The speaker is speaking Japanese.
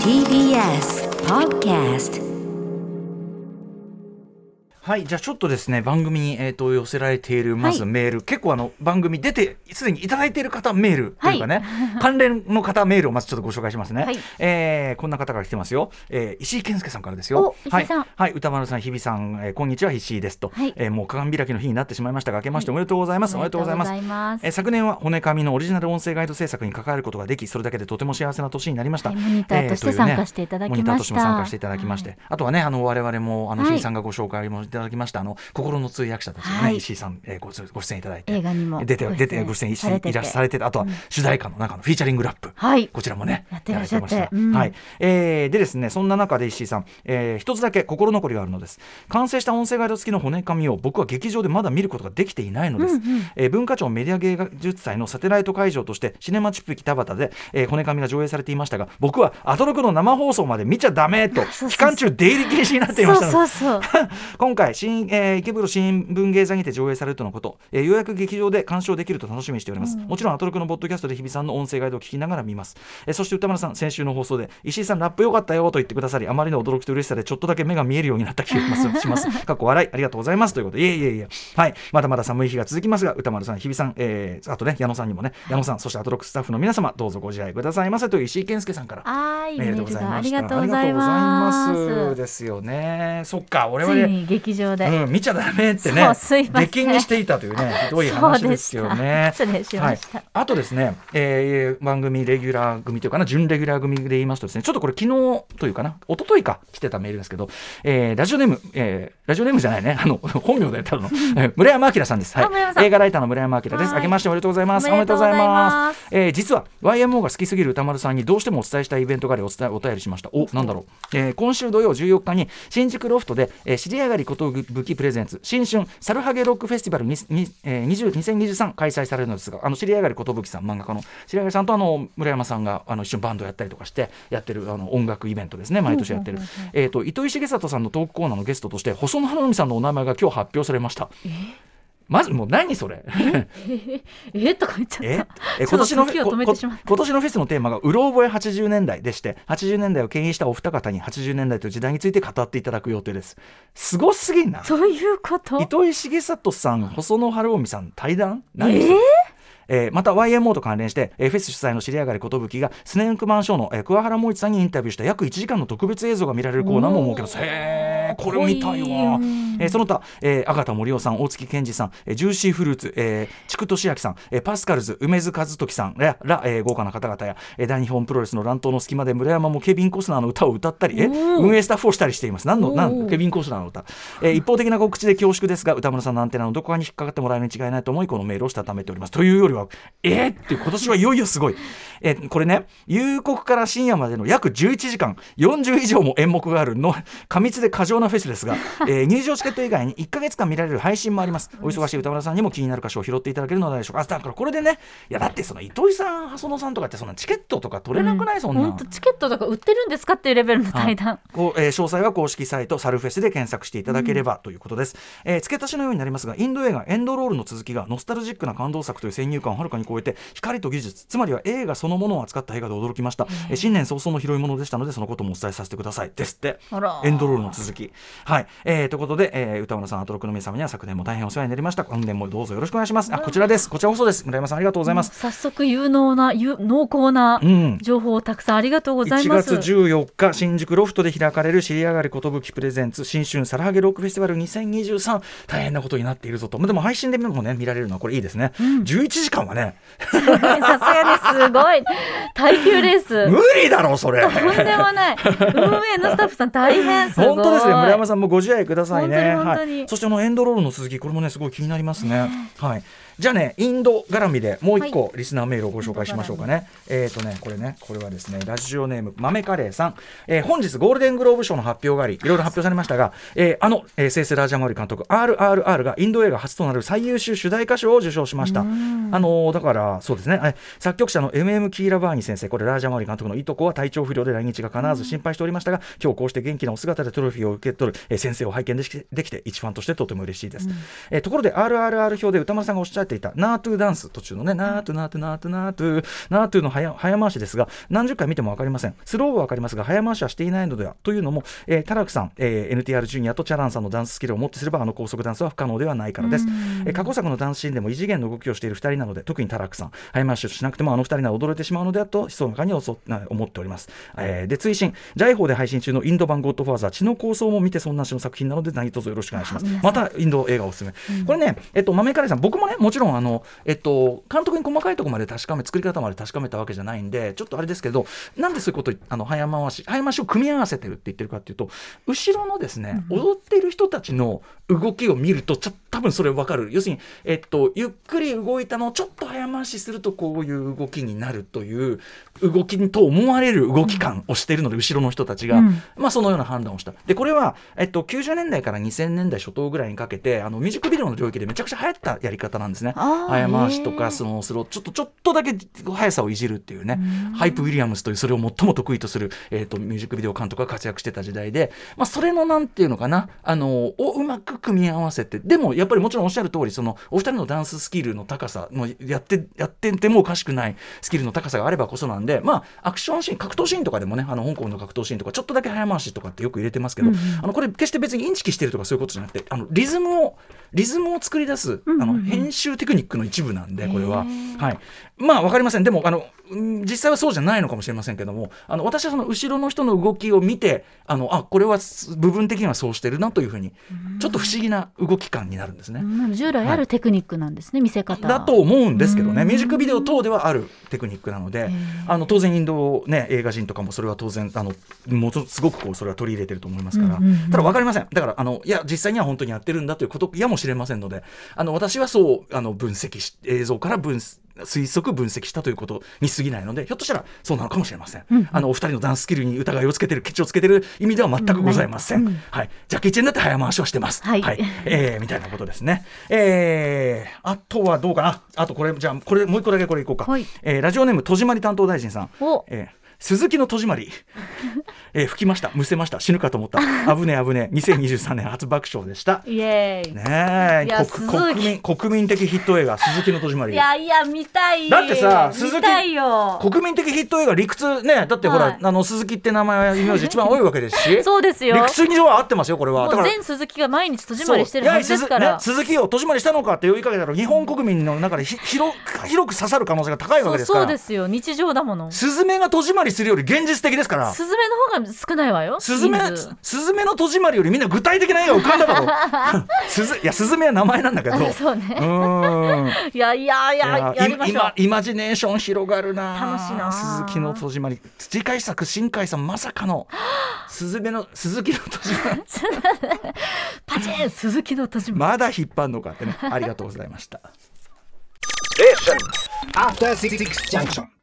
TBS Podcast はい、じゃあちょっとですね番組に、えー、と寄せられているまずはいメール、結構あの番組出てすでにいただいている方メールというかね、は 関連の方メールをまずちょっとご紹介しますね、はい。えーこんな方から来てますよ、えー石井健介さんからですよ。お石井さん。はい、はい、歌丸さん日比さん、えーこんにちは石井ですと、はい。えーもう鏡開きの日になってしまいました。が明けましておめでとうございます、おめでとうございます。えー昨年は骨紙のオリジナル音声ガイド制作に関わることができそれだけでとても幸せな年になりました、はい。モニターとして参加していただきました。モニターとしても参加していただきまして、あとはねあの我々もあのはい。石井さんがご紹介もいただきました。あの心の通訳者たちのね、はい。石井さん、えーごご出演いただいて。映画にも出てご出てご出演いらっしゃれてあとは主題歌の中のフィーチャリングラップ、はい。こちらもねやってらっしゃって。やられました。うん。はい。えーでですねそんな中で石井さん、えー一つだけ心残りがあるのです。完成した音声ガイド付きの骨紙を僕は劇場でまだ見ることができていないのです、うんうん。えー文化庁メディア芸術祭のサテライト会場としてシネマチュプキ田端で、えー骨紙が上映されていましたが僕はアトロクの生放送まで見ちゃダメと 期間中出入り禁止になっていましたので。そうそうそう。今回新、えー池袋新聞芸座にて上映されるとのこと、えーようやく劇場で鑑賞できると楽しみにしております、もちろんアトロクのポッドキャストで日比さんの音声ガイドを聞きながら見ます、えーそして歌丸さん先週の放送で石井さんラップ良かったよと言ってくださりあまりの驚きと嬉しさでちょっとだけ目が見えるようになった気がします。します。かっこ笑い。ありがとうございますということ。でいえいえいえ。はい。まだまだ寒い日が続きますが歌丸さん日比さん、えーあとね矢野さんにもね矢野さんそしてアトロクスタッフの皆様どうぞご自愛くださいませ。という石井健介さんからはいメメールでございました。がとうございます。ありがとうございます。ですよね。そっか我々ついに劇場で、うん、見ちゃダメってね出禁にしていたというねひどい話ですよね。失礼しました。はい、あとですね、えー番組レギュラー組というかな準レギュラー組で言いますとですねちょっとこれ昨日というかな一昨日か来てたメールですけど、えーラジオネーム、えーラジオネームじゃないねあの本名でただの。えー村山明さんです、はい。映画ライターの村山明です。はい。明けましておめでとうございます。おめでとうございます。えー実は YMO が好きすぎる歌丸さんにどうしてもお伝えしたいイベントがありお伝えお便りしました。おなんだろう、えー今週土曜14日に新宿ロフトで、えー、知り上がりこと武器プレゼンツ新春サルハゲロックフェスティバルにに、えー、20 2023開催されるのですがあの知り上がりこと武器さん漫画家の知り上がりさんとあの村山さんがあの一緒にバンドやったりとかしてやってるあの音楽イベントですね毎年やってる、えー、と糸井重里さんのトークコーナーのゲストとして細野晴臣さんのお名前が今日発表されましたまずもう何それ？え？とか言っちゃえった。え？今年の今年のフェスのテーマが「うろ覚え80年代」でして80年代を牽引したお二方に80年代という時代について語っていただく予定です。すごすぎんな。そういうこと？糸井重里さん細野晴臣さん対談？何それえ？ーまた YMO と関連して、えーフェス主催の知り上がり寿がスネークマンショーの、えー桑原萌一さんにインタビューした約1時間の特別映像が見られるコーナーも設けます。へーこれ見たいわ、えーその他、えー、阿形森夫さん大月健二さん、えージューシーフルーツ、えー、筑俊明さん、えーパスカルズ梅津和時さんらら、えー豪華な方々や、えー大日本プロレスの乱闘の隙間で村山もケビン・コスナーの歌を歌ったりえ運営スタッフをしたりしています。何の何ケビン・コスナーの歌、えー一方的な告知で恐縮ですが歌村さんのアンテナのどこかに引っかかってもらえるに違いないと思いこのメールをしたためております。というよりはえー、って今年はいよいよすごい、えーこれね夕刻から深夜までの約11時間40以上も演目があるの過密で過剰なフェスですが、えー入場チケット以外に1か月間見られる配信もあります。お忙しい歌村さんにも気になる箇所を拾っていただけるのではないでしょうかあだからこれでね。いやだってその糸井さん細野さんとかってそんなチケットとか取れなくない、そんな。本当チケットとか売ってるんですかっていうレベルの対談こうえー詳細は公式サイトサルフェスで検索していただければということです、えー付け足しのようになりますがインド映画エンドロールの続きがノスタルジックな感動作という先入観をはるかに超えて光と技術つまりは映画そのものを扱った映画で驚きました、えー新年早々の拾い物でしたのでそのこともお伝えさせてください。ですって。エンドロールの続き。はい、えーということで、えー歌村さんアトロクの皆様には昨年も大変お世話になりました。今年もどうぞよろしくお願いします。あこちらです。こちらこそです。村山さんありがとうございます、早速有能な有濃厚なうん情報をたくさんありがとうござい1ます。月14日新宿ロフトで開かれる知り上がり寿プレゼンツ新春サラハゲロックフェスティバル2023大変なことになっているぞと。でも配信でもね見られるのはこれいいですね、11時間はね。さすがです。ごい。耐久レース無理だろそれ。とんでもない。運営のスタッフさん大変。すごい。本当ですね。村山さんもご自愛くださいね本当に本当に。はい、そしてあのエンドロールの続きこれもねすごい気になりますね。はい。じゃあねインド絡みでもう一個リスナーメールをご紹介しましょうかね、えっ、とねこれねこれはですねラジオネーム豆カレーさん、えー本日ゴールデングローブ賞の発表がありいろいろ発表されましたが、えーあの、えー、セイセラージャマウリ監督 RRR がインド映画初となる最優秀主題歌賞を受賞しました。あのーだからそうですね。え作曲者の MM キーラバーニ先生これラージャマウリ監督のいとこは体調不良で来日が叶わず心配しておりましたが今日こうして元気なお姿でトロフィーを受け取る、えー先生を拝見できてできて一ファンとしてとても嬉しいです、えーところで RRR 表で歌丸さんがおっしゃっていたナートゥダンス途中のねナートゥナートゥナートゥナートゥナートゥの早早回しですが何十回見ても分かりません。スローは分かりますが早回しはしていないのではというのも、えー、タラクさん、えー、NTR ジュニアとチャランさんのダンススキルをもってすればあの高速ダンスは不可能ではないからです、えー、過去作のダンスシーンでも異次元の動きをしている2人なので特にタラクさん早回しをしなくてもあの2人なら驚いてしまうのではと密かに思っております、えー、で追伸。ジャイホーで配信中のインド版ゴッドファーザー血の抗争も見てそんなしの作品なので何卒よろしくお願いします。またインド映画おすすめ、うん、これねえっと豆カレーさん僕もねもちろんあのえっと監督に細かいところまで確かめ作り方まで確かめたわけじゃないんでちょっとあれですけどなんでそういうことあの早回し早回しを組み合わせてるって言ってるかっていうと後ろのですね、うん、踊っている人たちの動きを見るとちょ多分それ分かる。要するに、えっと、ゆっくり動いたのをちょっと早回しするとこういう動きになるという動きと思われる動き感をしているので、後ろの人たちが、うん、まあ、そのような判断をした。でこれは、えっと、90年代から2000年代初頭ぐらいにかけてあのミュージックビデオの領域でめちゃくちゃ流行ったやり方なんですね。早回しとかそのスローちょっとちょっとだけ速さをいじるっていうね。ハイプ・ウィリアムスというそれを最も得意とする、えっと、ミュージックビデオ監督が活躍してた時代で、まあ、それのなんていうのかな。あのをうまく組み合わせてでもやっぱりもちろんおっしゃる通りそのお二人のダンススキルの高さのやってやっててもおかしくないスキルの高さがあればこそなんでまあアクションシーン格闘シーンとかでもねあの香港の格闘シーンとかちょっとだけ早回しとかってよく入れてますけど、うんうん、あのこれ決して別にインチキしてるとかそういうことじゃなくてあのリズムをリズムを作り出す、あの編集テクニックの一部なんでこれは、はい、まあ分かりません。でもあの実際はそうじゃないのかもしれませんけどもあの私はその後ろの人の動きを見てあのあこれは部分的にはそうしてるなというふうにちょっと不思議な動き感になるんですね。従来あるテクニックなんですね、はい、見せ方。だと思うんですけどね。ミュージックビデオ等ではあるテクニックなのであの当然インド、ね、映画人とかもそれは当然あのものすごくこうそれは取り入れてると思いますから、ただ分かりません。だからあのいや実際には本当にやってるんだということやもしれませんのであの私はそうあの分析し映像から分推測分析したということに過ぎないのでひょっとしたらそうなのかもしれません、うん、あのお二人のダンススキルに疑いをつけてるケチをつけてる意味では全くございません、うん、はい、ジャッキー・チェンだって早回しはしてます。はい、はい、えー、みたいなことですね。えー、あとはどうかな。あとこれじゃあこれもう一個だけこれいこうか、はい、えー、ラジオネーム戸締まり担当大臣さん。えー鈴木の戸締まり、えー、吹きました。むせました。死ぬかと思った。危ね危ね2023年初爆笑でした。イエーイ。ねえ。国民国民的ヒット映画鈴木の戸締まり。いやいや見たいだってさ鈴木国民的ヒット映画理屈ねだってほら、はい、あの鈴木って名前はイメージ一番多いわけですし。そうですよ。理屈には合ってますよこれは。だから全鈴木が毎日戸締まりしてるはずですから、ね、鈴木を戸締まりしたのかって呼びかけたら日本国民の中でひ広広く刺さる可能性が高いわけですから。そうですよ日常だものスズメが戸締まりするより現実的ですから。スズメの方が少ないわよ。スズメスズメの戸締まりよりみんな具体的な絵が浮かんだだろスズいやスズメは名前なんだけど。そうね。うん。いやいやいややりましょう。イマジネーション広がるな。楽しいな。鈴木の戸締まり。次回作新海さんまさかの。スズメの鈴木の戸締まり。パチン鈴木の戸締まり。まだ引っ張るのかってね。ありがとうございました。After Six Junction